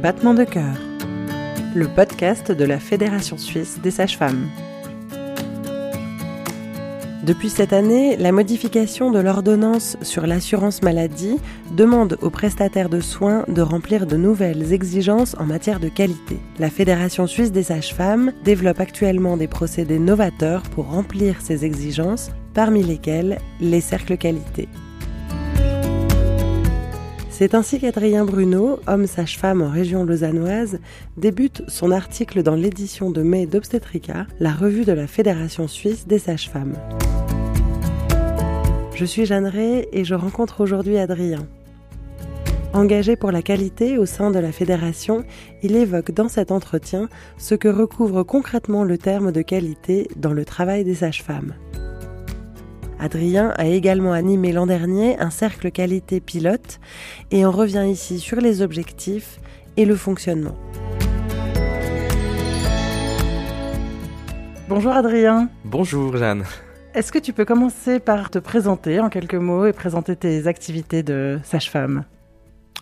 Battement de cœur, le podcast de la Fédération suisse des sages-femmes. Depuis cette année, la modification de l'ordonnance sur l'assurance maladie demande aux prestataires de soins de remplir de nouvelles exigences en matière de qualité. La Fédération suisse des sages-femmes développe actuellement des procédés novateurs pour remplir ces exigences, parmi lesquels les cercles qualité. C'est ainsi qu'Adrien Bruno, homme sage-femme en région lausannoise, débute son article dans l'édition de mai d'Obstétrica, la revue de la Fédération suisse des sages-femmes. Je suis Jeanne Ray et je rencontre aujourd'hui Adrien. Engagé pour la qualité au sein de la fédération, il évoque dans cet entretien ce que recouvre concrètement le terme de qualité dans le travail des sages-femmes. Adrien a également animé l'an dernier un cercle qualité pilote et on revient ici sur les objectifs et le fonctionnement. Bonjour Adrien. Bonjour Jeanne. Est-ce que tu peux commencer par te présenter en quelques mots et présenter tes activités de sage-femme?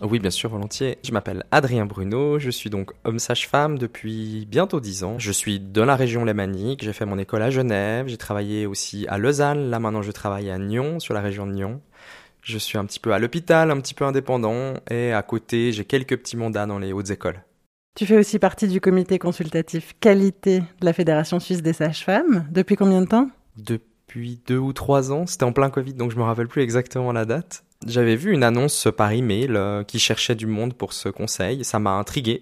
Oui, bien sûr, volontiers. Je m'appelle Adrien Bruno, je suis donc homme sage-femme depuis bientôt dix ans. Je suis de la région lémanique, j'ai fait mon école à Genève, j'ai travaillé aussi à Lausanne, là maintenant je travaille à Nyon, sur la région de Nyon. Je suis un petit peu à l'hôpital, un petit peu indépendant, et à côté j'ai quelques petits mandats dans les hautes écoles. Tu fais aussi partie du comité consultatif qualité de la Fédération suisse des sages-femmes. Depuis combien de temps? Depuis deux ou trois ans, c'était en plein Covid, donc je me rappelle plus exactement la date. J'avais vu une annonce par email euh, qui cherchait du monde pour ce conseil. Ça m'a intrigué.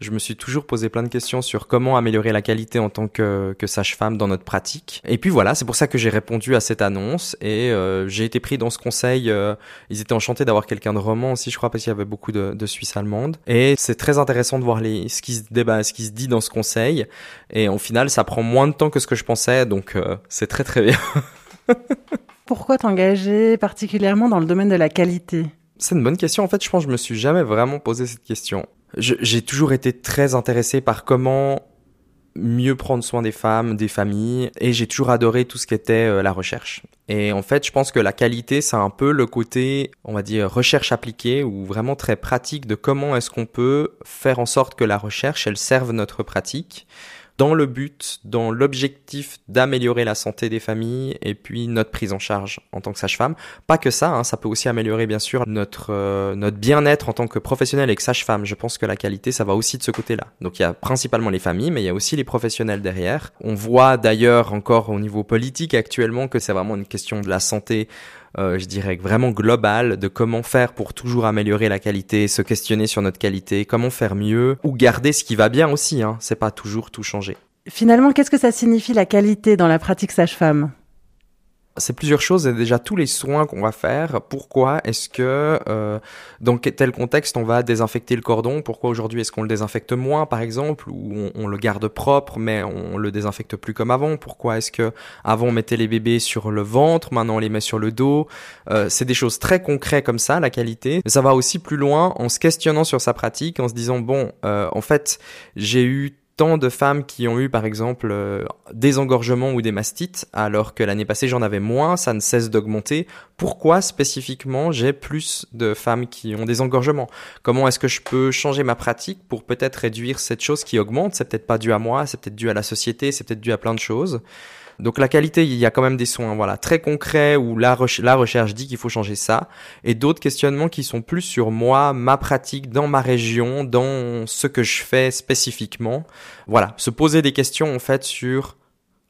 Je me suis toujours posé plein de questions sur comment améliorer la qualité en tant que, que sage-femme dans notre pratique. Et puis voilà, c'est pour ça que j'ai répondu à cette annonce et euh, j'ai été pris dans ce conseil. Euh, ils étaient enchantés d'avoir quelqu'un de roman aussi, je crois, parce qu'il y avait beaucoup de, de Suisses allemandes. Et c'est très intéressant de voir les, ce qui se débat, ce qui se dit dans ce conseil. Et au final, ça prend moins de temps que ce que je pensais, donc c'est très très bien. Pourquoi t'engager particulièrement dans le domaine de la qualité? C'est une bonne question. En fait, je pense que je me suis jamais vraiment posé cette question. J'ai toujours été très intéressé par comment mieux prendre soin des femmes, des familles, et j'ai toujours adoré tout ce qui était euh, la recherche. Et en fait, je pense que la qualité, c'est un peu le côté, on va dire, recherche appliquée ou vraiment très pratique de comment est-ce qu'on peut faire en sorte que la recherche, elle serve notre pratique dans le but, dans l'objectif d'améliorer la santé des familles et puis notre prise en charge en tant que sage-femme. Pas que ça, hein, ça peut aussi améliorer bien sûr notre euh, notre bien-être en tant que professionnel et que sage-femme. Je pense que la qualité, ça va aussi de ce côté-là. Donc il y a principalement les familles, mais il y a aussi les professionnels derrière. On voit d'ailleurs encore au niveau politique actuellement que c'est vraiment une question de la santé euh, je dirais vraiment global de comment faire pour toujours améliorer la qualité, se questionner sur notre qualité, comment faire mieux ou garder ce qui va bien aussi. Hein. C'est pas toujours tout changer. Finalement, qu'est-ce que ça signifie la qualité dans la pratique sage-femme? C'est plusieurs choses et déjà tous les soins qu'on va faire. Pourquoi est-ce que euh, dans tel contexte on va désinfecter le cordon Pourquoi aujourd'hui est-ce qu'on le désinfecte moins par exemple ou on, le garde propre mais on le désinfecte plus comme avant Pourquoi est-ce que avant on mettait les bébés sur le ventre, maintenant on les met sur le dos euh, C'est des choses très concrètes comme ça la qualité. Ça va aussi plus loin en se questionnant sur sa pratique, en se disant bon euh, en fait j'ai eu tant de femmes qui ont eu par exemple euh, des engorgements ou des mastites, alors que l'année passée j'en avais moins, ça ne cesse d'augmenter. Pourquoi spécifiquement j'ai plus de femmes qui ont des engorgements? Comment est-ce que je peux changer ma pratique pour peut-être réduire cette chose qui augmente? C'est peut-être pas dû à moi, c'est peut-être dû à la société, c'est peut-être dû à plein de choses. Donc la qualité, il y a quand même des soins voilà très concrets où la, recherche dit qu'il faut changer ça, et d'autres questionnements qui sont plus sur moi, ma pratique, dans ma région, dans ce que je fais spécifiquement. Voilà, se poser des questions en fait sur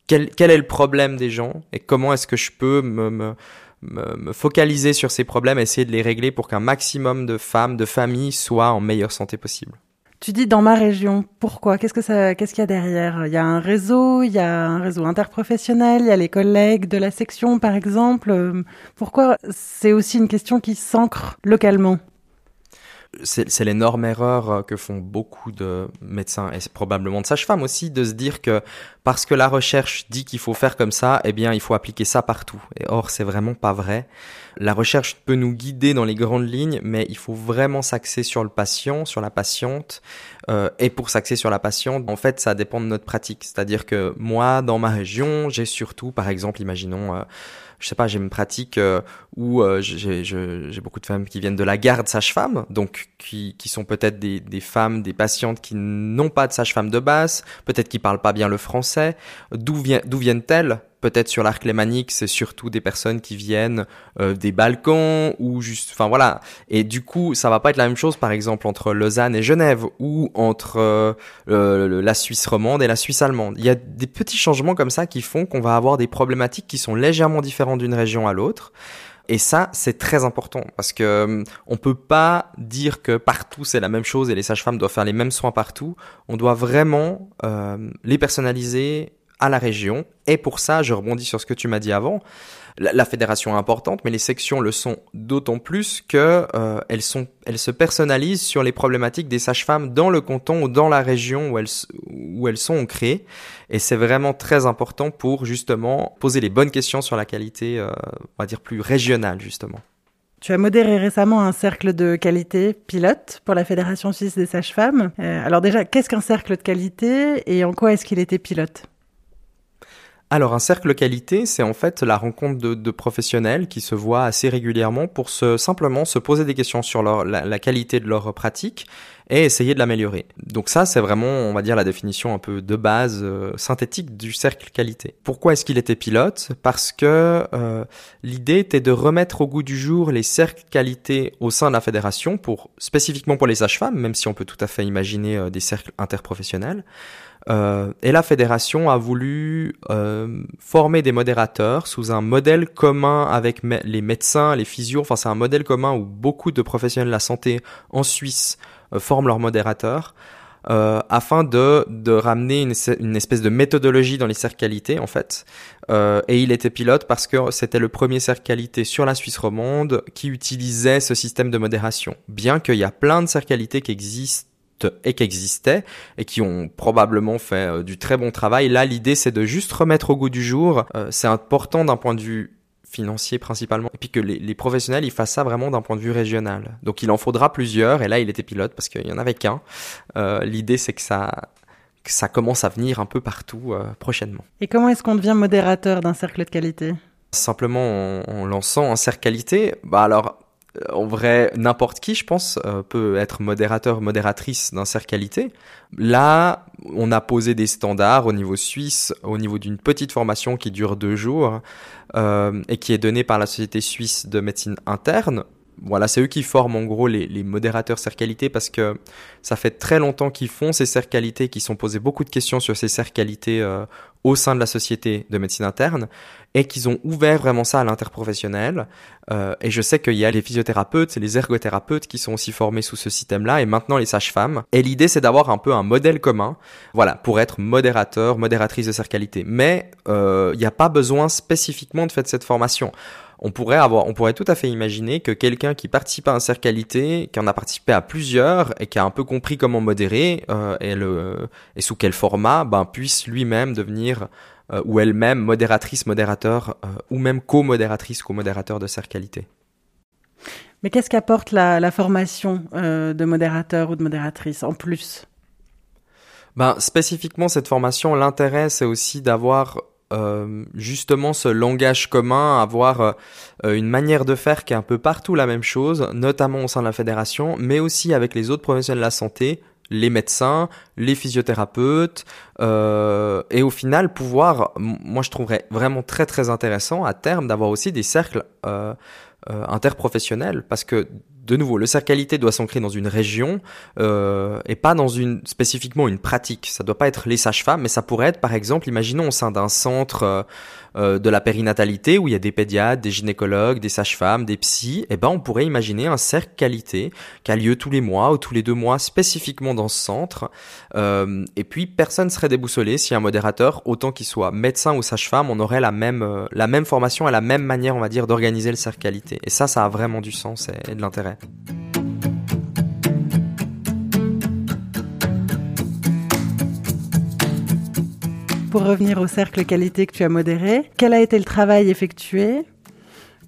quel, est le problème des gens et comment est-ce que je peux me, me me, focaliser sur ces problèmes, essayer de les régler pour qu'un maximum de femmes, de familles soient en meilleure santé possible. Tu dis dans ma région, pourquoi? Qu'est-ce que ça qu'est-ce qu'il y a derrière? Il y a un réseau, il y a un réseau interprofessionnel, il y a les collègues de la section par exemple. Pourquoi? C'est aussi une question qui s'ancre localement. C'est l'énorme erreur que font beaucoup de médecins et probablement de sages-femmes aussi de se dire que parce que la recherche dit qu'il faut faire comme ça, eh bien, il faut appliquer ça partout. Et or, c'est vraiment pas vrai. La recherche peut nous guider dans les grandes lignes, mais il faut vraiment s'axer sur le patient, sur la patiente. Euh, et pour s'axer sur la patiente, en fait, ça dépend de notre pratique. C'est-à-dire que moi, dans ma région, j'ai surtout, par exemple, imaginons, euh, je sais pas, j'ai une pratique euh, où euh, j'ai beaucoup de femmes qui viennent de la garde sage-femme, donc qui, sont peut-être des, des, femmes, des patientes qui n'ont pas de sage-femme de base, peut-être qui parlent pas bien le français. D'où viennent-elles? Peut-être sur l'arc lémanique, c'est surtout des personnes qui viennent euh, des Balkans ou juste, enfin voilà. Et du coup, ça va pas être la même chose, par exemple, entre Lausanne et Genève ou entre euh, la Suisse romande et la Suisse allemande. Il y a des petits changements comme ça qui font qu'on va avoir des problématiques qui sont légèrement différentes d'une région à l'autre. Et ça, c'est très important parce que euh, on peut pas dire que partout c'est la même chose et les sages-femmes doivent faire les mêmes soins partout. On doit vraiment les personnaliser à la région. Et pour ça, je rebondis sur ce que tu m'as dit avant. La, fédération est importante, mais les sections le sont d'autant plus que euh, elles se personnalisent sur les problématiques des sages-femmes dans le canton ou dans la région où elles où elles sont créées. Et c'est vraiment très important pour justement poser les bonnes questions sur la qualité, euh, on va dire plus régionale justement. Tu as modéré récemment un cercle de qualité pilote pour la Fédération suisse des sages-femmes. Euh, alors déjà, qu'est-ce qu'un cercle de qualité et en quoi est-ce qu'il était pilote? Alors un cercle qualité, c'est en fait la rencontre de, professionnels qui se voient assez régulièrement pour se, simplement se poser des questions sur la, qualité de leur pratique et essayer de l'améliorer. Donc ça, c'est vraiment, on va dire, la définition un peu de base euh, synthétique du cercle qualité. Pourquoi est-ce qu'il était pilote? Parce que euh, l'idée était de remettre au goût du jour les cercles qualité au sein de la fédération, pour spécifiquement pour les sages-femmes, même si on peut tout à fait imaginer euh, des cercles interprofessionnels. Euh, et la fédération a voulu euh, former des modérateurs sous un modèle commun avec les médecins, les physios. Enfin, c'est un modèle commun où beaucoup de professionnels de la santé en Suisse euh, forment leurs modérateurs. Euh, afin de, de ramener une, espèce de méthodologie dans les cercles qualité en fait. Euh, et il était pilote parce que c'était le premier cercle qualité sur la Suisse romande qui utilisait ce système de modération. Bien qu'il y a plein de cercles qualité qui existent et qui existaient et qui ont probablement fait euh, du très bon travail. Là, l'idée, c'est de juste remettre au goût du jour. Euh, c'est important d'un point de vue financier principalement, et puis que les, professionnels ils fassent ça vraiment d'un point de vue régional. Donc il en faudra plusieurs, et là il était pilote parce qu'il y en avait qu'un. Euh, l'idée c'est que ça que ça commence à venir un peu partout prochainement. Et comment est-ce qu'on devient modérateur d'un cercle de qualité? Simplement en, en, lançant un cercle qualité. Bah alors en vrai, n'importe qui, je pense, euh, peut être modérateur, modératrice d'un qualité. Là, on a posé des standards au niveau suisse, au niveau d'une petite formation qui dure deux jours euh, et qui est donnée par la Société suisse de médecine interne. Voilà, c'est eux qui forment en gros les, les modérateurs qualité parce que ça fait très longtemps qu'ils font ces qualité, qu'ils sont posés beaucoup de questions sur ces qualité au sein de la société de médecine interne et qu'ils ont ouvert vraiment ça à l'interprofessionnel. Euh, et je sais qu'il y a les physiothérapeutes les ergothérapeutes qui sont aussi formés sous ce système-là et maintenant les sages-femmes. Et l'idée c'est d'avoir un peu un modèle commun, voilà, pour être modérateur, modératrice de cercalité. Mais euh, il n'y a pas besoin spécifiquement de faire cette formation on pourrait avoir, on pourrait tout à fait imaginer que quelqu'un qui participe à un cercle qualité, qui en a participé à plusieurs et qui a un peu compris comment modérer euh, et, le, et sous quel format, ben puisse lui-même devenir euh, ou elle-même modératrice, modérateur euh, ou même co-modératrice, co-modérateur de cercle qualité. Mais qu'est-ce qu'apporte la, la, formation de modérateur ou de modératrice en plus? Ben, spécifiquement cette formation, l'intérêt c'est aussi d'avoir euh, justement ce langage commun, avoir euh, une manière de faire qui est un peu partout la même chose, notamment au sein de la fédération, mais aussi avec les autres professionnels de la santé, les médecins, les physiothérapeutes, euh, et au final pouvoir, moi je trouverais vraiment très très intéressant à terme d'avoir aussi des cercles interprofessionnels, parce que de nouveau, le cercle qualité doit s'ancrer dans une région euh, et pas dans une spécifiquement une pratique. Ça doit pas être les sages-femmes, mais ça pourrait être, par exemple, imaginons au sein d'un centre euh, de la périnatalité où il y a des pédiatres, des gynécologues, des sages-femmes, des psys, eh ben on pourrait imaginer un cercle qualité qui a lieu tous les mois ou tous les deux mois spécifiquement dans ce centre. Euh, et puis personne serait déboussolé si un modérateur, autant qu'il soit médecin ou sage-femme, on aurait la même euh, la même formation et la même manière, on va dire, d'organiser le cercle qualité. Et ça, ça a vraiment du sens et de l'intérêt. Pour revenir au cercle qualité que tu as modéré. Quel a été le travail effectué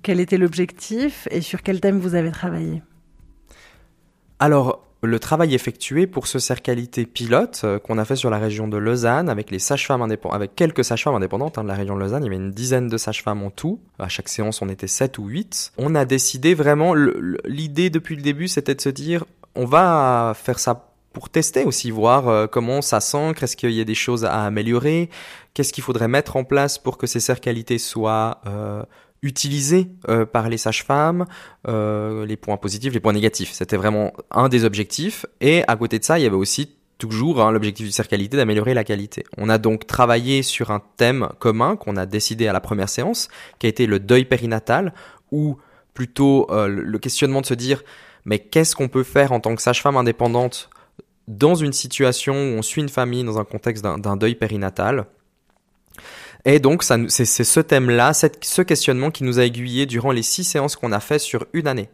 Quel était l'objectif Et sur quel thème vous avez travaillé? Alors, le travail effectué pour ce cercle qualité pilote euh, qu'on a fait sur la région de Lausanne avec les sages-femmes avec quelques sages-femmes indépendantes hein, de la région de Lausanne, il y avait une dizaine de sages-femmes en tout. À chaque séance, on était 7 ou 8. On a décidé vraiment, l'idée depuis le début, c'était de se dire, on va faire ça pour tester aussi, voir euh, comment ça s'ancre, est-ce qu'il y a des choses à améliorer, qu'est-ce qu'il faudrait mettre en place pour que ces cercles qualité soient euh, utilisés euh, par les sages-femmes, euh, les points positifs, les points négatifs. C'était vraiment un des objectifs. Et à côté de ça, il y avait aussi toujours hein, l'objectif du cercle qualité d'améliorer la qualité. On a donc travaillé sur un thème commun qu'on a décidé à la première séance, qui a été le deuil périnatal, ou plutôt euh, le questionnement de se dire mais qu'est-ce qu'on peut faire en tant que sage-femme indépendante dans une situation où on suit une famille dans un contexte d'un deuil périnatal et donc, c'est ce thème-là, ce questionnement qui nous a aiguillé durant les six séances qu'on a fait sur une année.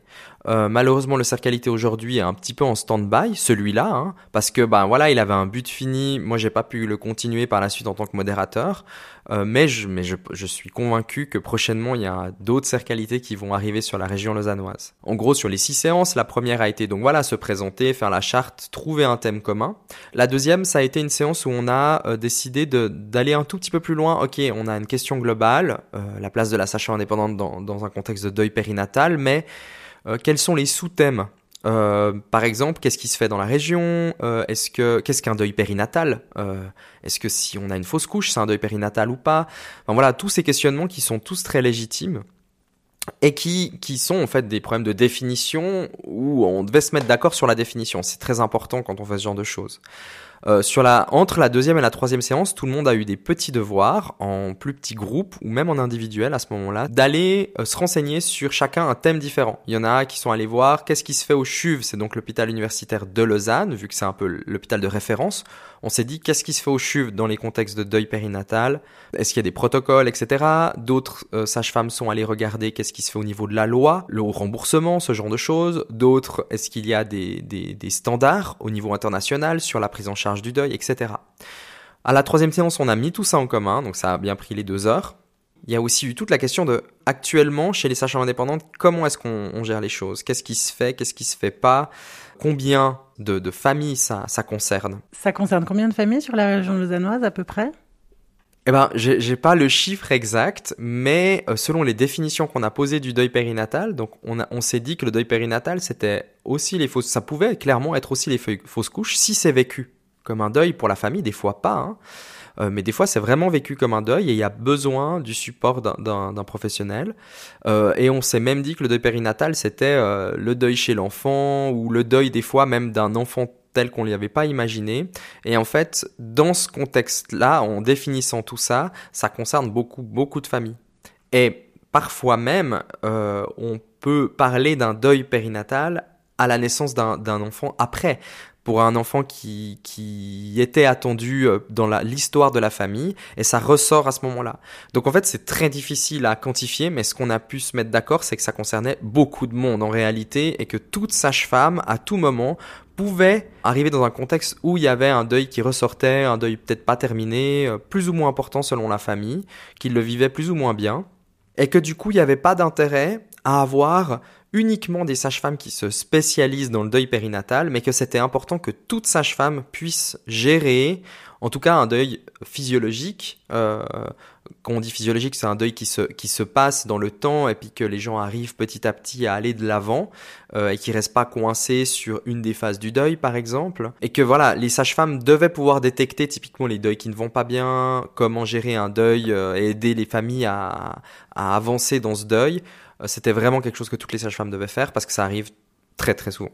Euh, malheureusement, le cercle qualité aujourd'hui est un petit peu en stand-by, celui-là, hein, parce que ben voilà, il avait un but fini. Moi, j'ai pas pu le continuer par la suite en tant que modérateur, euh, mais je, suis convaincu que prochainement il y a d'autres cercles qualité qui vont arriver sur la région lausannoise. En gros, sur les six séances, la première a été donc voilà se présenter, faire la charte, trouver un thème commun. La deuxième, ça a été une séance où on a euh, décidé d'aller un tout petit peu plus loin. On a une question globale, euh, la place de la sage-femme indépendante dans, un contexte de deuil périnatal, mais euh, quels sont les sous-thèmes? Euh, par exemple, qu'est-ce qui se fait dans la région? Est-ce que qu'est-ce qu'un deuil périnatal? Est-ce que si on a une fausse couche, c'est un deuil périnatal ou pas? Voilà, tous ces questionnements qui sont tous très légitimes et qui qui sont en fait des problèmes de définition où on devait se mettre d'accord sur la définition. C'est très important quand on fait ce genre de choses. Euh, sur la, entre la deuxième et la troisième séance, tout le monde a eu des petits devoirs en plus petits groupes ou même en individuel à ce moment-là, d'aller euh, se renseigner sur chacun un thème différent. Il y en a qui sont allés voir qu'est-ce qui se fait au CHUV, c'est donc l'hôpital universitaire de Lausanne, vu que c'est un peu l'hôpital de référence. On s'est dit qu'est-ce qui se fait au CHUV dans les contextes de deuil périnatal, est-ce qu'il y a des protocoles, etc. D'autres euh, sages-femmes sont allées regarder qu'est-ce qui se fait au niveau de la loi, le remboursement, ce genre de choses. D'autres, est-ce qu'il y a des, des, des standards au niveau international sur la prise en charge du deuil, etc. À la troisième séance, on a mis tout ça en commun, donc ça a bien pris les deux heures. Il y a aussi eu toute la question de, actuellement, chez les sages indépendantes, comment est-ce qu'on gère les choses? Qu'est-ce qui se fait? Qu'est-ce qui se fait pas? Combien de, familles ça, ça concerne? Ça concerne combien de familles sur la région lausannoise à peu près? Eh ben, j'ai pas le chiffre exact, mais euh, selon les définitions qu'on a posées du deuil périnatal, donc on, on s'est dit que le deuil périnatal, c'était aussi les fausses, ça pouvait clairement être aussi les fausses couches si c'est vécu comme un deuil pour la famille, des fois pas. Hein. Euh, mais des fois, c'est vraiment vécu comme un deuil et il y a besoin du support d'un professionnel. Euh, et on s'est même dit que le deuil périnatal, c'était euh, le deuil chez l'enfant ou le deuil des fois même d'un enfant tel qu'on ne l'avait pas imaginé. Et en fait, dans ce contexte-là, en définissant tout ça, ça concerne beaucoup, beaucoup de familles. Et parfois même, on peut parler d'un deuil périnatal à la naissance d'un enfant après pour un enfant qui, qui était attendu euh, dans l'histoire de la famille, et ça ressort à ce moment-là. Donc en fait, c'est très difficile à quantifier, mais ce qu'on a pu se mettre d'accord, c'est que ça concernait beaucoup de monde en réalité, et que toute sage-femme, à tout moment, pouvait arriver dans un contexte où il y avait un deuil qui ressortait, un deuil peut-être pas terminé, euh, plus ou moins important selon la famille, qu'il le vivait plus ou moins bien, et que du coup, il n'y avait pas d'intérêt à avoir uniquement des sages-femmes qui se spécialisent dans le deuil périnatal, mais que c'était important que toute sage-femme puisse gérer, en tout cas un deuil physiologique. Euh, quand on dit physiologique, c'est un deuil qui se, qui se passe dans le temps et puis que les gens arrivent petit à petit à aller de l'avant euh, et qui restent pas coincés sur une des phases du deuil, par exemple. Et que voilà, les sages-femmes devaient pouvoir détecter typiquement les deuils qui ne vont pas bien, comment gérer un deuil euh, et aider les familles à, à avancer dans ce deuil. Euh, c'était vraiment quelque chose que toutes les sages-femmes devaient faire parce que ça arrive très très souvent.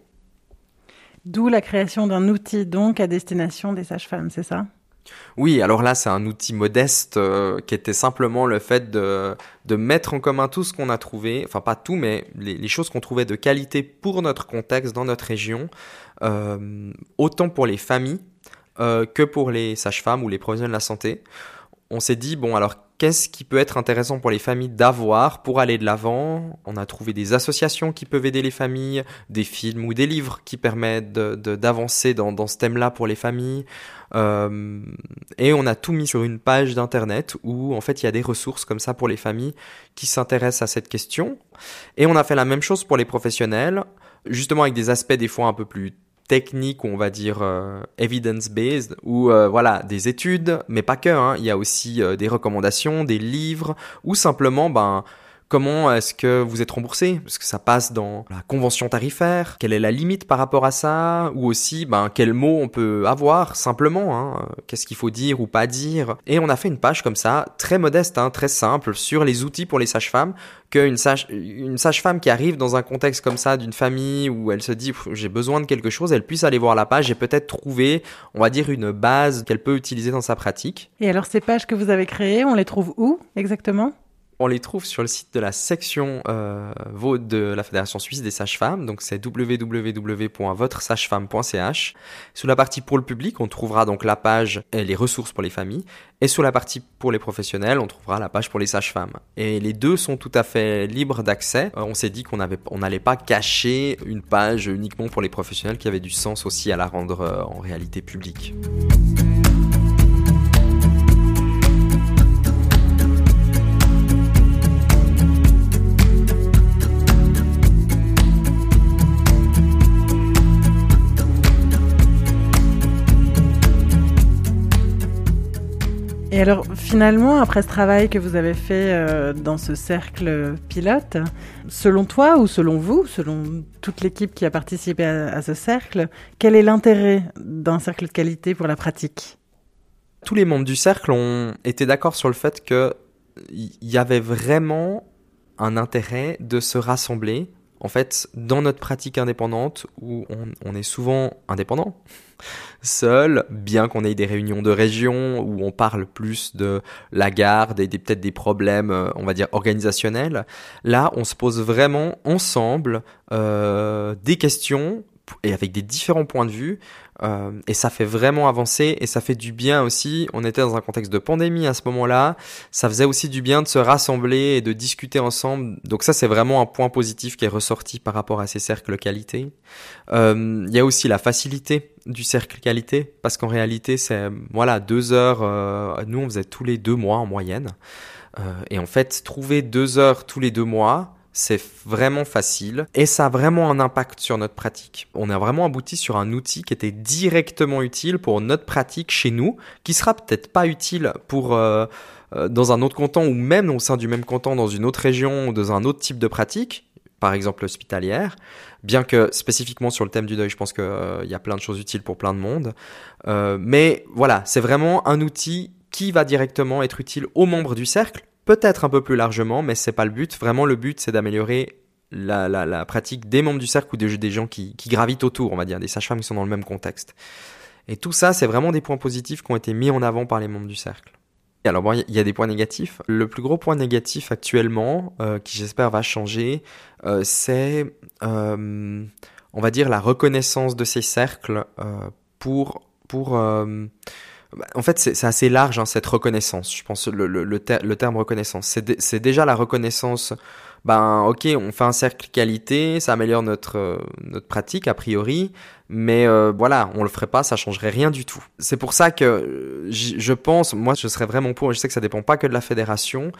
D'où la création d'un outil donc à destination des sages-femmes, c'est ça? Oui, alors là, c'est un outil modeste euh, qui était simplement le fait de, de mettre en commun tout ce qu'on a trouvé, enfin pas tout, mais les, choses qu'on trouvait de qualité pour notre contexte, dans notre région, euh, autant pour les familles que pour les sages-femmes ou les professionnels de la santé. On s'est dit, bon, alors qu'est-ce qui peut être intéressant pour les familles d'avoir pour aller de l'avant? On a trouvé des associations qui peuvent aider les familles, des films ou des livres qui permettent d'avancer dans, ce thème-là pour les familles. Euh, et on a tout mis sur une page d'internet où en fait il y a des ressources comme ça pour les familles qui s'intéressent à cette question. Et on a fait la même chose pour les professionnels, justement avec des aspects des fois un peu plus techniques, on va dire euh, evidence-based, ou euh, voilà des études, mais pas que. Hein. Il y a aussi euh, des recommandations, des livres, ou simplement ben Comment est-ce que vous êtes remboursé? Est-ce que ça passe dans la convention tarifaire? Quelle est la limite par rapport à ça? Ou aussi, ben, quel mot on peut avoir simplement hein? Qu'est-ce qu'il faut dire ou pas dire? Et on a fait une page comme ça, très modeste, hein, très simple, sur les outils pour les sages-femmes, qu'une sage, une sage-femme qui arrive dans un contexte comme ça d'une famille où elle se dit j'ai besoin de quelque chose, elle puisse aller voir la page et peut-être trouver, on va dire, une base qu'elle peut utiliser dans sa pratique. Et alors ces pages que vous avez créées, on les trouve où exactement? On les trouve sur le site de la section euh, de la Fédération suisse des sages-femmes, donc c'est www.votresagefemme.ch. Sous la partie pour le public, on trouvera donc la page et les ressources pour les familles, et sous la partie pour les professionnels, on trouvera la page pour les sages-femmes. Et les deux sont tout à fait libres d'accès. Euh, on s'est dit qu'on n'allait pas cacher une page uniquement pour les professionnels, qui avait du sens aussi à la rendre euh, en réalité publique. Et alors finalement, après ce travail que vous avez fait euh, dans ce cercle pilote, selon toi ou selon vous, selon toute l'équipe qui a participé à, ce cercle, quel est l'intérêt d'un cercle de qualité pour la pratique? Tous les membres du cercle ont été d'accord sur le fait qu'il y avait vraiment un intérêt de se rassembler en fait, dans notre pratique indépendante, où on, est souvent indépendant, seul, bien qu'on ait des réunions de région où on parle plus de la garde et peut-être des problèmes, euh, on va dire, organisationnels, là, on se pose vraiment ensemble euh, des questions et avec des différents points de vue euh, et ça fait vraiment avancer et ça fait du bien aussi. On était dans un contexte de pandémie à ce moment-là. Ça faisait aussi du bien de se rassembler et de discuter ensemble. Donc ça, c'est vraiment un point positif qui est ressorti par rapport à ces cercles qualité. Euh, il y a aussi la facilité du cercle qualité parce qu'en réalité, c'est voilà deux heures. Euh, nous, on faisait tous les deux mois en moyenne. et en fait, trouver deux heures tous les deux mois, c'est vraiment facile et ça a vraiment un impact sur notre pratique. On a vraiment abouti sur un outil qui était directement utile pour notre pratique chez nous, qui sera peut-être pas utile pour euh, euh, dans un autre canton ou même au sein du même canton dans une autre région ou dans un autre type de pratique, par exemple hospitalière. Bien que spécifiquement sur le thème du deuil, je pense qu'il euh, y a plein de choses utiles pour plein de monde. mais voilà, c'est vraiment un outil qui va directement être utile aux membres du cercle peut-être un peu plus largement, mais c'est pas le but. Vraiment, le but, c'est d'améliorer la, pratique des membres du cercle ou des, gens qui, gravitent autour, on va dire, des sages-femmes qui sont dans le même contexte. Et tout ça, c'est vraiment des points positifs qui ont été mis en avant par les membres du cercle. Et alors bon, il y a des points négatifs. Le plus gros point négatif actuellement, euh, qui j'espère va changer, euh, c'est, euh, on va dire, la reconnaissance de ces cercles pour pour en fait, c'est assez large hein, cette reconnaissance. Je pense le, le, le, terme reconnaissance, c'est déjà la reconnaissance. Ben, ok, on fait un cercle qualité, ça améliore notre euh, notre pratique a priori, mais euh, voilà, on le ferait pas, ça changerait rien du tout. C'est pour ça que euh, je pense, moi je serais vraiment pour, je sais que ça dépend pas que de la fédération,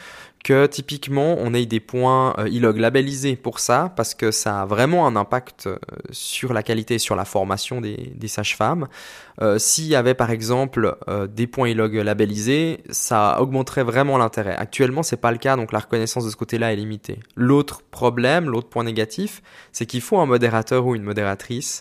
que typiquement on ait des points euh, ILOG labellisés pour ça, parce que ça a vraiment un impact euh, sur la qualité sur la formation des, des sages-femmes. S'il y avait par exemple des points ILOG labellisés, ça augmenterait vraiment l'intérêt. Actuellement c'est pas le cas, donc la reconnaissance de ce côté-là est limitée. L'autre problème, l'autre point négatif, c'est qu'il faut un modérateur ou une modératrice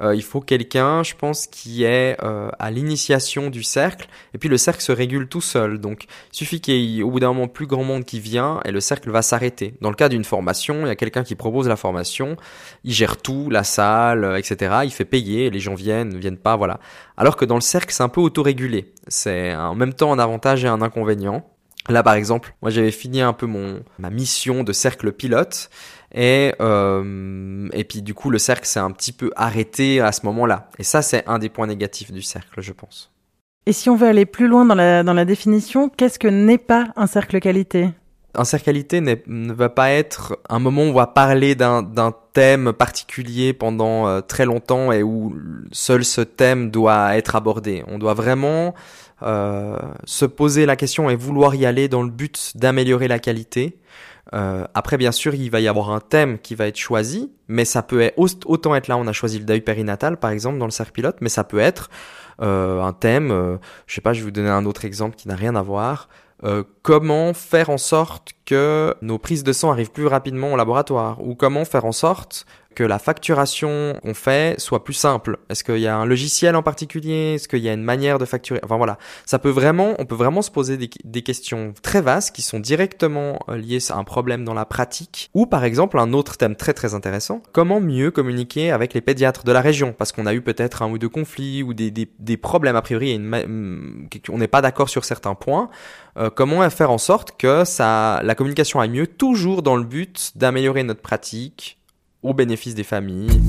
euh, il faut quelqu'un, je pense, qui est euh, à l'initiation du cercle. Et puis le cercle se régule tout seul. Donc il suffit qu'il y ait au bout d'un moment plus grand monde qui vient et le cercle va s'arrêter. Dans le cas d'une formation, il y a quelqu'un qui propose la formation, il gère tout, la salle, euh, etc. Il fait payer, les gens viennent, ne viennent pas, voilà. Alors que dans le cercle, c'est un peu autorégulé. C'est en même temps un avantage et un inconvénient. Là, par exemple, moi j'avais fini un peu mon ma mission de cercle pilote et, euh, et puis du coup, le cercle s'est un petit peu arrêté à ce moment-là. Et ça, c'est un des points négatifs du cercle, je pense. Et si on veut aller plus loin dans la, dans la définition, qu'est-ce que n'est pas un cercle qualité? Un cercle qualité ne va pas être un moment où on va parler d'un thème particulier pendant euh, très longtemps et où seul ce thème doit être abordé. On doit vraiment euh, se poser la question et vouloir y aller dans le but d'améliorer la qualité. Euh, après, bien sûr, il va y avoir un thème qui va être choisi, mais ça peut être, autant être là, on a choisi le deuil périnatal, par exemple, dans le cercle pilote, mais ça peut être euh, un thème, euh, je sais pas, je vais vous donner un autre exemple qui n'a rien à voir. Comment faire en sorte que nos prises de sang arrivent plus rapidement au laboratoire? Ou comment faire en sorte que la facturation qu'on fait soit plus simple. Est-ce qu'il y a un logiciel en particulier? Est-ce qu'il y a une manière de facturer? Enfin voilà, ça peut vraiment, on peut vraiment se poser des, questions très vastes qui sont directement euh, liées à un problème dans la pratique. Ou par exemple un autre thème très très intéressant, comment mieux communiquer avec les pédiatres de la région? Parce qu'on a eu peut-être un ou deux conflits ou des, des, des problèmes a priori, une, on n'est pas d'accord sur certains points. Euh, comment faire en sorte que ça, la communication aille mieux, toujours dans le but d'améliorer notre pratique, au bénéfice des familles.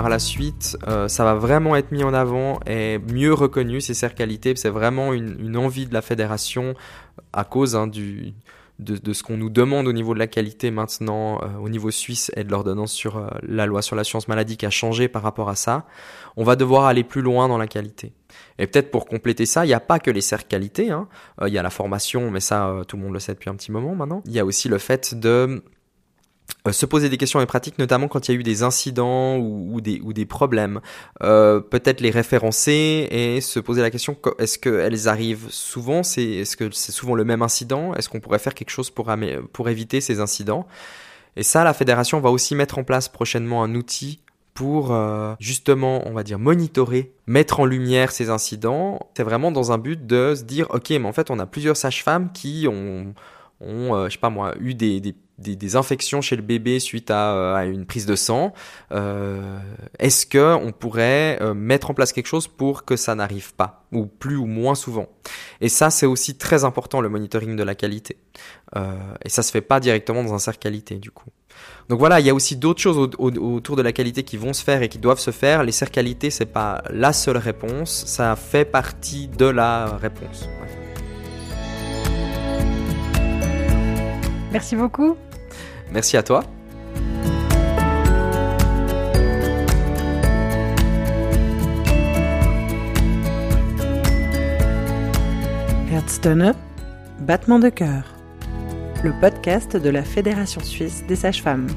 par la suite, euh, ça va vraiment être mis en avant et mieux reconnu, ces qualités. C'est vraiment une, envie de la fédération à cause hein, du, de, ce qu'on nous demande au niveau de la qualité maintenant euh, au niveau suisse et de l'ordonnance sur euh, la loi sur l'assurance maladie qui a changé par rapport à ça, on va devoir aller plus loin dans la qualité. Et peut-être pour compléter ça, il n'y a pas que les cercles qualité, hein. Euh, il y a la formation, mais ça tout le monde le sait depuis un petit moment maintenant. Il y a aussi le fait de euh, se poser des questions et pratiques, notamment quand il y a eu des incidents ou, des, problèmes. Euh, peut-être les référencer et se poser la question est-ce qu'elles arrivent souvent? Est-ce que c'est souvent le même incident? Est-ce qu'on pourrait faire quelque chose pour, éviter ces incidents? Et ça, la fédération va aussi mettre en place prochainement un outil pour euh, justement, on va dire, monitorer, mettre en lumière ces incidents. C'est vraiment dans un but de se dire, ok, mais en fait, on a plusieurs sages-femmes qui ont, je sais pas moi, eu des des, infections chez le bébé suite à, euh, une prise de sang, euh, est-ce que on pourrait euh, mettre en place quelque chose pour que ça n'arrive pas ou plus ou moins souvent? Et ça, c'est aussi très important le monitoring de la qualité. et ça se fait pas directement dans un cercle qualité du coup. Donc voilà, il y a aussi d'autres choses autour de la qualité qui vont se faire et qui doivent se faire. Les cercles qualité, c'est pas la seule réponse, ça fait partie de la réponse. Merci beaucoup. Merci à toi. Herzstonne, battement de cœur, le podcast de la Fédération suisse des sages-femmes.